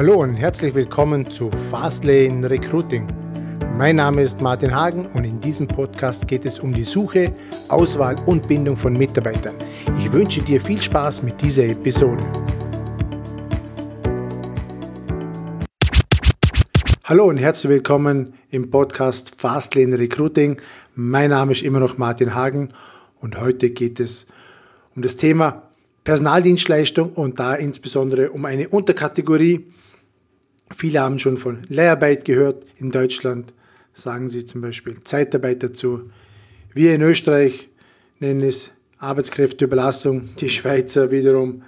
Hallo und herzlich willkommen zu Fastlane Recruiting. Mein Name ist Martin Hagen und in diesem Podcast geht es um die Suche, Auswahl und Bindung von Mitarbeitern. Ich wünsche dir viel Spaß mit dieser Episode. Hallo und herzlich willkommen im Podcast Fastlane Recruiting. Mein Name ist immer noch Martin Hagen und heute geht es um das Thema Personaldienstleistung und da insbesondere um eine Unterkategorie, Viele haben schon von Leiharbeit gehört in Deutschland, sagen sie zum Beispiel Zeitarbeit dazu. Wir in Österreich nennen es Arbeitskräfteüberlassung, die Schweizer wiederum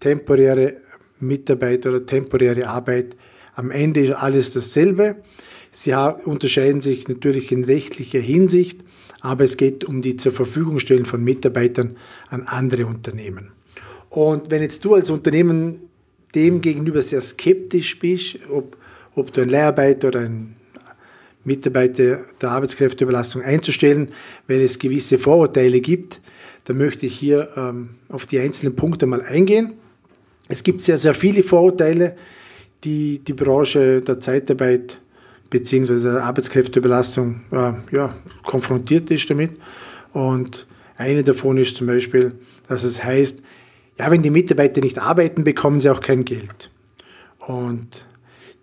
temporäre Mitarbeit oder temporäre Arbeit. Am Ende ist alles dasselbe. Sie unterscheiden sich natürlich in rechtlicher Hinsicht, aber es geht um die zur Verfügung stellen von Mitarbeitern an andere Unternehmen. Und wenn jetzt du als Unternehmen dem gegenüber sehr skeptisch bist, ob, ob du ein Lehrarbeiter oder ein Mitarbeiter der Arbeitskräfteüberlassung einzustellen, weil es gewisse Vorurteile gibt, dann möchte ich hier ähm, auf die einzelnen Punkte mal eingehen. Es gibt sehr, sehr viele Vorurteile, die die Branche der Zeitarbeit bzw. der Arbeitskräfteüberlassung äh, ja, konfrontiert ist damit. Und eine davon ist zum Beispiel, dass es heißt, ja, wenn die Mitarbeiter nicht arbeiten, bekommen sie auch kein Geld. Und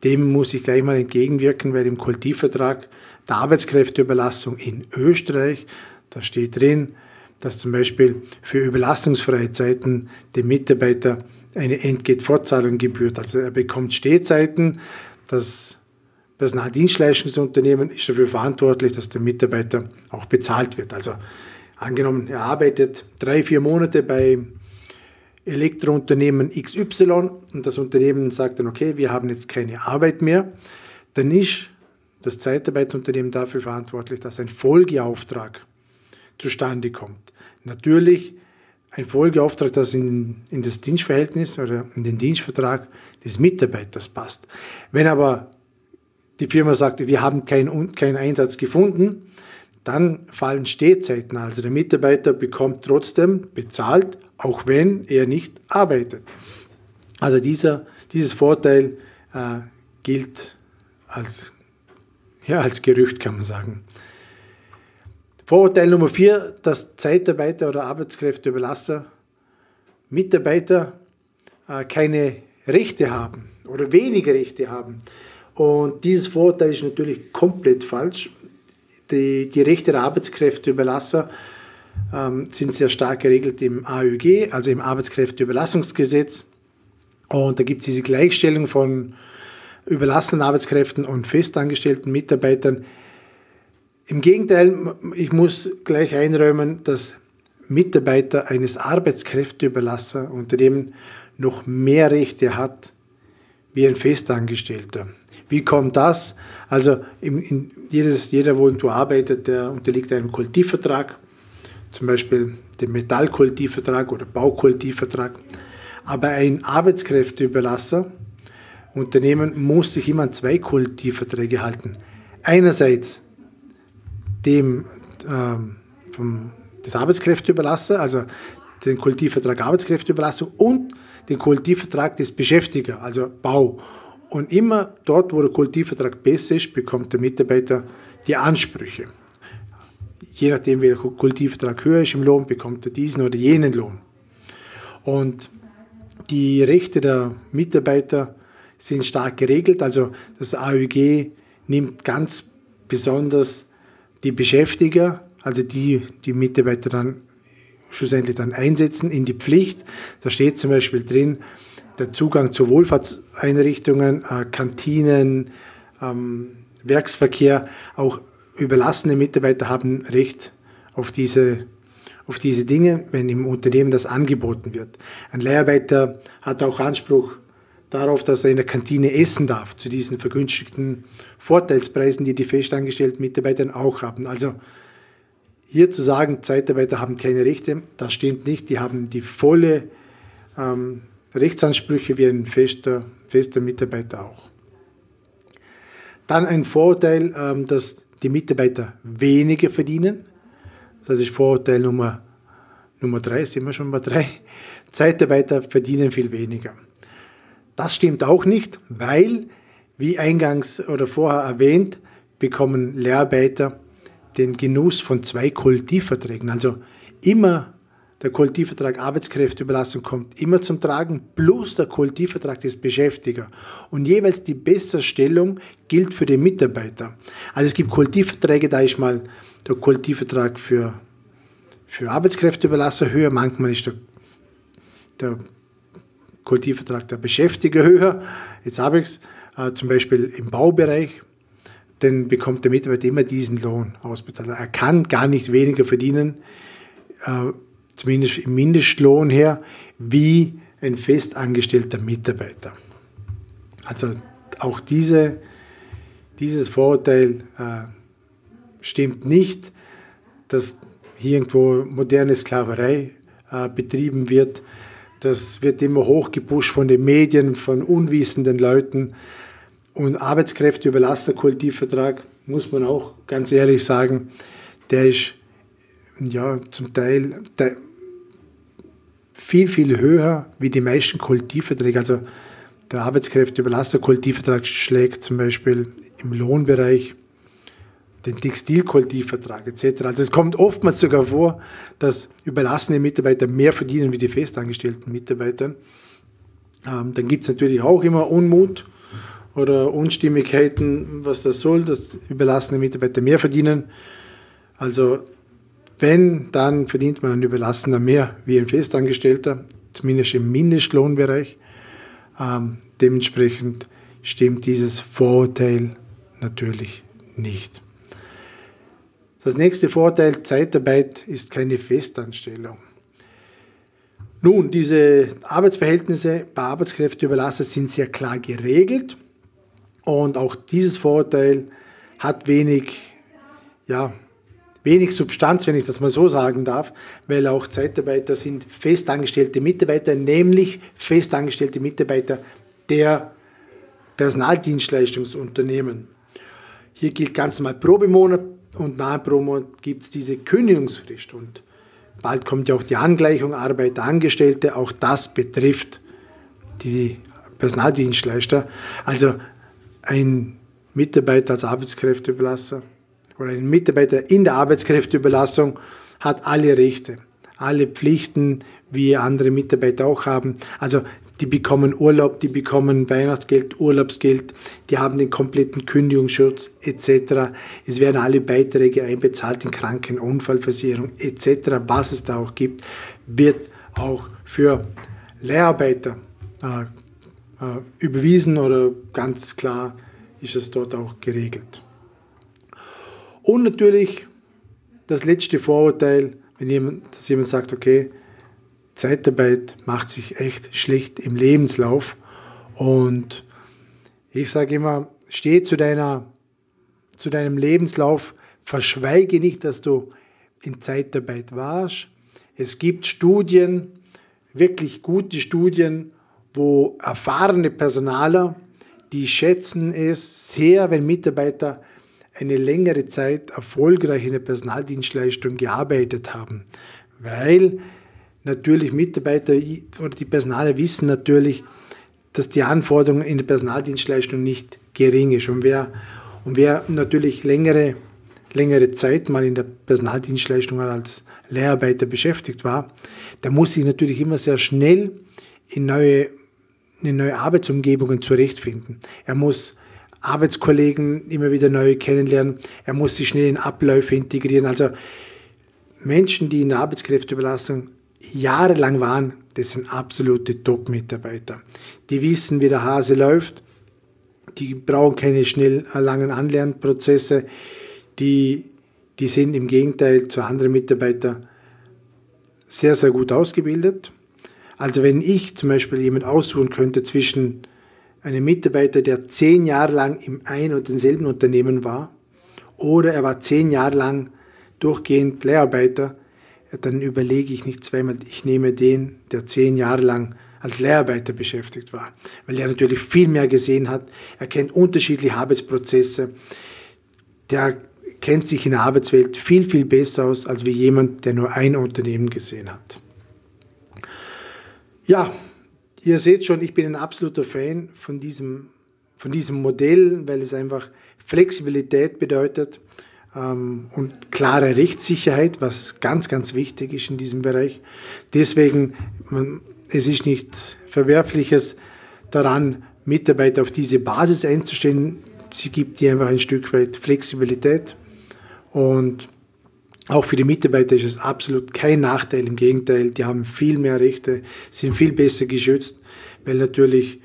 dem muss ich gleich mal entgegenwirken, weil im Kollektivvertrag der Arbeitskräfteüberlassung in Österreich, da steht drin, dass zum Beispiel für überlassungsfreie Zeiten dem Mitarbeiter eine Entgeltfortzahlung gebührt. Also er bekommt Stehzeiten, das Personaldienstleistungsunternehmen ist dafür verantwortlich, dass der Mitarbeiter auch bezahlt wird. Also angenommen, er arbeitet drei, vier Monate bei Elektrounternehmen XY und das Unternehmen sagt dann, okay, wir haben jetzt keine Arbeit mehr, dann ist das Zeitarbeitsunternehmen dafür verantwortlich, dass ein Folgeauftrag zustande kommt. Natürlich ein Folgeauftrag, das in, in das Dienstverhältnis oder in den Dienstvertrag des Mitarbeiters passt. Wenn aber die Firma sagt, wir haben keinen, keinen Einsatz gefunden, dann fallen Stehzeiten. Also der Mitarbeiter bekommt trotzdem bezahlt, auch wenn er nicht arbeitet. Also dieser, dieses Vorteil äh, gilt als, ja, als Gerücht, kann man sagen. Vorurteil Nummer vier, dass Zeitarbeiter oder Arbeitskräfteüberlasser Mitarbeiter äh, keine Rechte haben oder weniger Rechte haben. Und dieses Vorurteil ist natürlich komplett falsch. Die, die Rechte der Arbeitskräfteüberlasser ähm, sind sehr stark geregelt im AÜG, also im Arbeitskräfteüberlassungsgesetz. Und da gibt es diese Gleichstellung von überlassenen Arbeitskräften und festangestellten Mitarbeitern. Im Gegenteil, ich muss gleich einräumen, dass Mitarbeiter eines Arbeitskräfteüberlasserunternehmen noch mehr Rechte hat wie ein Festangestellter. Wie kommt das? Also in, in jedes, jeder, wo irgendwo arbeitet, der unterliegt einem Kollektivvertrag zum Beispiel den Metallkollektivvertrag oder Baukollektivvertrag. Aber ein Arbeitskräfteüberlasser, Unternehmen muss sich immer an zwei Kollektivverträge halten. Einerseits dem ähm, vom, des Arbeitskräfteüberlasser, also den Kollektivvertrag Arbeitskräfteüberlassung und den Kollektivvertrag des Beschäftiger, also Bau. Und immer dort, wo der Kollektivvertrag besser ist, bekommt der Mitarbeiter die Ansprüche je nachdem, wie der Kultivvertrag höher ist im Lohn, bekommt er diesen oder jenen Lohn. Und die Rechte der Mitarbeiter sind stark geregelt. Also das AÜG nimmt ganz besonders die Beschäftiger, also die die Mitarbeiter dann schlussendlich dann einsetzen, in die Pflicht. Da steht zum Beispiel drin, der Zugang zu Wohlfahrtseinrichtungen, äh, Kantinen, ähm, Werksverkehr, auch überlassene Mitarbeiter haben Recht auf diese, auf diese Dinge, wenn im Unternehmen das angeboten wird. Ein Leiharbeiter hat auch Anspruch darauf, dass er in der Kantine essen darf, zu diesen vergünstigten Vorteilspreisen, die die festangestellten Mitarbeiter auch haben. Also hier zu sagen, Zeitarbeiter haben keine Rechte, das stimmt nicht. Die haben die volle ähm, Rechtsansprüche wie ein fester, fester Mitarbeiter auch. Dann ein Vorteil, ähm, dass die Mitarbeiter weniger verdienen. Das ist Vorurteil Nummer, Nummer drei, sind wir schon bei drei. Zeitarbeiter verdienen viel weniger. Das stimmt auch nicht, weil, wie eingangs oder vorher erwähnt, bekommen Lehrarbeiter den Genuss von zwei Kollektivverträgen. Also immer der Kollektivvertrag Arbeitskräfteüberlassung kommt immer zum Tragen, plus der Kollektivvertrag des Beschäftiger. Und jeweils die Besserstellung gilt für den Mitarbeiter. Also es gibt Kollektivverträge, da ist mal der Kollektivvertrag für, für Arbeitskräfteüberlasser höher, manchmal ist der, der Kollektivvertrag der Beschäftiger höher. Jetzt habe ich es äh, zum Beispiel im Baubereich, dann bekommt der Mitarbeiter immer diesen Lohn ausbezahlt. Er kann gar nicht weniger verdienen. Äh, zumindest im Mindestlohn her, wie ein festangestellter Mitarbeiter. Also auch diese, dieses Vorurteil äh, stimmt nicht, dass hier irgendwo moderne Sklaverei äh, betrieben wird. Das wird immer hochgepusht von den Medien, von unwissenden Leuten. Und Arbeitskräfteüberlasserkultivvertrag, muss man auch ganz ehrlich sagen, der ist ja zum Teil der, viel, viel höher wie die meisten Kollektivverträge. Also der Arbeitskräfteüberlasser-Kollektivvertrag schlägt zum Beispiel im Lohnbereich den Textilkollektivvertrag etc. Also es kommt oftmals sogar vor, dass überlassene Mitarbeiter mehr verdienen wie die festangestellten Mitarbeiter. Ähm, dann gibt es natürlich auch immer Unmut oder Unstimmigkeiten, was das soll, dass überlassene Mitarbeiter mehr verdienen. Also wenn, dann verdient man ein Überlassener mehr wie ein Festangestellter, zumindest im Mindestlohnbereich. Ähm, dementsprechend stimmt dieses Vorurteil natürlich nicht. Das nächste Vorteil, Zeitarbeit ist keine Festanstellung. Nun, diese Arbeitsverhältnisse bei Arbeitskräfteüberlassern sind sehr klar geregelt und auch dieses Vorurteil hat wenig ja, wenig Substanz, wenn ich das mal so sagen darf, weil auch Zeitarbeiter sind festangestellte Mitarbeiter, nämlich festangestellte Mitarbeiter der Personaldienstleistungsunternehmen. Hier gilt ganz normal Probemonat und nahe Probemonat gibt es diese Kündigungsfrist und bald kommt ja auch die Angleichung Arbeiter, Angestellte, auch das betrifft die Personaldienstleister. Also ein Mitarbeiter als Arbeitskräfteüberlasser oder ein Mitarbeiter in der Arbeitskräfteüberlassung hat alle Rechte, alle Pflichten, wie andere Mitarbeiter auch haben. Also die bekommen Urlaub, die bekommen Weihnachtsgeld, Urlaubsgeld, die haben den kompletten Kündigungsschutz etc. Es werden alle Beiträge einbezahlt in Kranken- Unfallversicherung etc. Was es da auch gibt, wird auch für Leiharbeiter äh, äh, überwiesen oder ganz klar ist es dort auch geregelt. Und natürlich das letzte Vorurteil, wenn jemand, dass jemand sagt, okay, Zeitarbeit macht sich echt schlecht im Lebenslauf. Und ich sage immer, steh zu, deiner, zu deinem Lebenslauf, verschweige nicht, dass du in Zeitarbeit warst. Es gibt Studien, wirklich gute Studien, wo erfahrene Personaler, die schätzen es sehr, wenn Mitarbeiter eine längere Zeit erfolgreich in der Personaldienstleistung gearbeitet haben, weil natürlich Mitarbeiter oder die Personale wissen natürlich, dass die Anforderungen in der Personaldienstleistung nicht gering ist. Und wer, und wer natürlich längere, längere Zeit mal in der Personaldienstleistung als Lehrarbeiter beschäftigt war, der muss sich natürlich immer sehr schnell in neue, in neue Arbeitsumgebungen zurechtfinden. Er muss Arbeitskollegen immer wieder neu kennenlernen. Er muss sich schnell in Abläufe integrieren. Also Menschen, die in der Arbeitskräfteüberlassung jahrelang waren, das sind absolute Top-Mitarbeiter. Die wissen, wie der Hase läuft. Die brauchen keine schnell langen Anlernprozesse. Die, die sind im Gegenteil zu anderen Mitarbeitern sehr, sehr gut ausgebildet. Also wenn ich zum Beispiel jemand aussuchen könnte zwischen einem Mitarbeiter, der zehn Jahre lang im ein und denselben Unternehmen war, oder er war zehn Jahre lang durchgehend Lehrarbeiter, dann überlege ich nicht zweimal, ich nehme den, der zehn Jahre lang als Lehrarbeiter beschäftigt war, weil er natürlich viel mehr gesehen hat, er kennt unterschiedliche Arbeitsprozesse, der kennt sich in der Arbeitswelt viel, viel besser aus, als wie jemand, der nur ein Unternehmen gesehen hat. Ja, ihr seht schon, ich bin ein absoluter Fan von diesem, von diesem Modell, weil es einfach Flexibilität bedeutet ähm, und klare Rechtssicherheit, was ganz, ganz wichtig ist in diesem Bereich. Deswegen, man, es ist nichts Verwerfliches daran, Mitarbeiter auf diese Basis einzustellen. Sie gibt dir einfach ein Stück weit Flexibilität und auch für die Mitarbeiter ist es absolut kein Nachteil, im Gegenteil, die haben viel mehr Rechte, sind viel besser geschützt, weil natürlich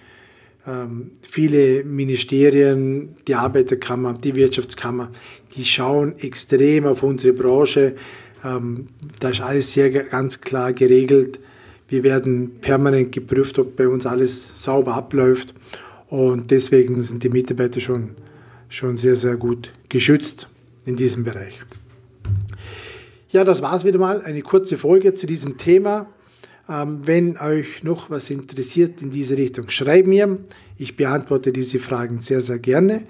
ähm, viele Ministerien, die Arbeiterkammer, die Wirtschaftskammer, die schauen extrem auf unsere Branche. Ähm, da ist alles sehr ganz klar geregelt. Wir werden permanent geprüft, ob bei uns alles sauber abläuft. Und deswegen sind die Mitarbeiter schon, schon sehr, sehr gut geschützt in diesem Bereich. Ja, das war es wieder mal. Eine kurze Folge zu diesem Thema. Ähm, wenn euch noch was interessiert in diese Richtung, schreibt mir. Ich beantworte diese Fragen sehr, sehr gerne.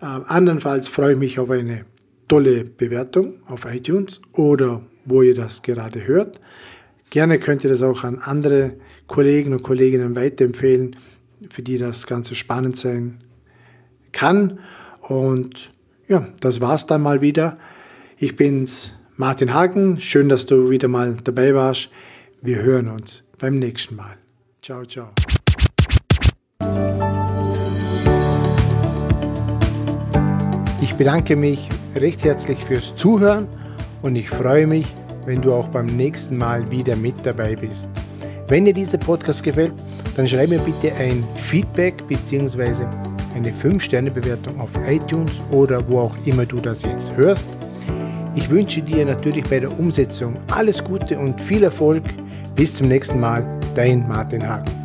Ähm, andernfalls freue ich mich auf eine tolle Bewertung auf iTunes oder wo ihr das gerade hört. Gerne könnt ihr das auch an andere Kollegen und Kolleginnen weiterempfehlen, für die das Ganze spannend sein kann. Und ja, das war's dann mal wieder. Ich bin's, Martin Hagen. Schön, dass du wieder mal dabei warst. Wir hören uns beim nächsten Mal. Ciao, ciao. Ich bedanke mich recht herzlich fürs Zuhören und ich freue mich, wenn du auch beim nächsten Mal wieder mit dabei bist. Wenn dir dieser Podcast gefällt, dann schreib mir bitte ein Feedback bzw. eine 5-Sterne-Bewertung auf iTunes oder wo auch immer du das jetzt hörst. Ich wünsche dir natürlich bei der Umsetzung alles Gute und viel Erfolg bis zum nächsten Mal, dein Martin Hagen.